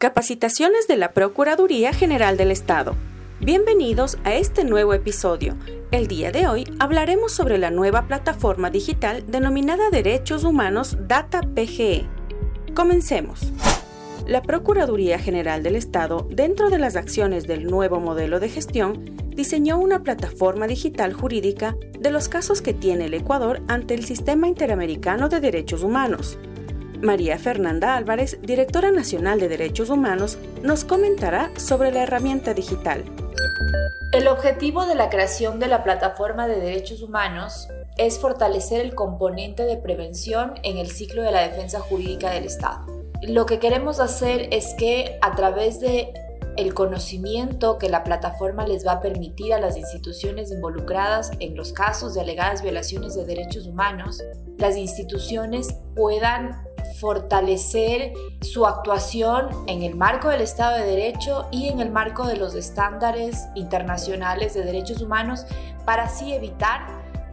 Capacitaciones de la Procuraduría General del Estado. Bienvenidos a este nuevo episodio. El día de hoy hablaremos sobre la nueva plataforma digital denominada Derechos Humanos Data PGE. Comencemos. La Procuraduría General del Estado, dentro de las acciones del nuevo modelo de gestión, diseñó una plataforma digital jurídica de los casos que tiene el Ecuador ante el Sistema Interamericano de Derechos Humanos, María Fernanda Álvarez, directora nacional de Derechos Humanos, nos comentará sobre la herramienta digital. El objetivo de la creación de la plataforma de derechos humanos es fortalecer el componente de prevención en el ciclo de la defensa jurídica del Estado. Lo que queremos hacer es que a través de el conocimiento que la plataforma les va a permitir a las instituciones involucradas en los casos de alegadas violaciones de derechos humanos, las instituciones puedan fortalecer su actuación en el marco del Estado de Derecho y en el marco de los estándares internacionales de derechos humanos para así evitar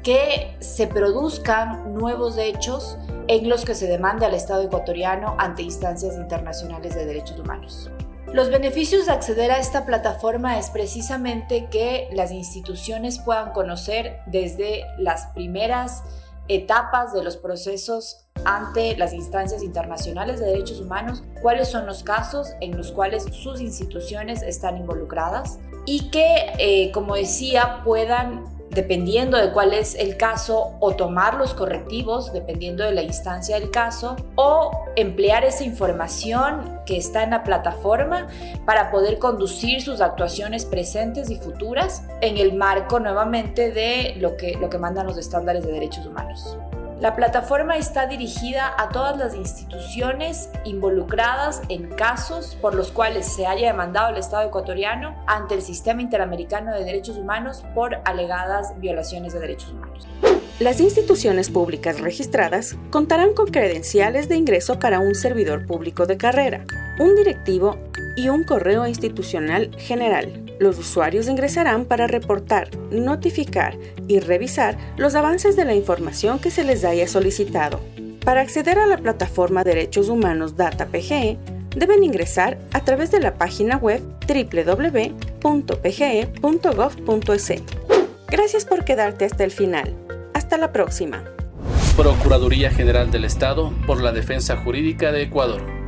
que se produzcan nuevos hechos en los que se demande al Estado ecuatoriano ante instancias internacionales de derechos humanos. Los beneficios de acceder a esta plataforma es precisamente que las instituciones puedan conocer desde las primeras etapas de los procesos ante las instancias internacionales de derechos humanos, cuáles son los casos en los cuales sus instituciones están involucradas y que, eh, como decía, puedan dependiendo de cuál es el caso, o tomar los correctivos, dependiendo de la instancia del caso, o emplear esa información que está en la plataforma para poder conducir sus actuaciones presentes y futuras en el marco nuevamente de lo que, lo que mandan los estándares de derechos humanos. La plataforma está dirigida a todas las instituciones involucradas en casos por los cuales se haya demandado el Estado ecuatoriano ante el Sistema Interamericano de Derechos Humanos por alegadas violaciones de derechos humanos. Las instituciones públicas registradas contarán con credenciales de ingreso para un servidor público de carrera, un directivo y un correo institucional general. Los usuarios ingresarán para reportar, notificar y revisar los avances de la información que se les haya solicitado. Para acceder a la plataforma Derechos Humanos Data PGE, deben ingresar a través de la página web www.pge.gov.es. Gracias por quedarte hasta el final. Hasta la próxima. Procuraduría General del Estado por la Defensa Jurídica de Ecuador.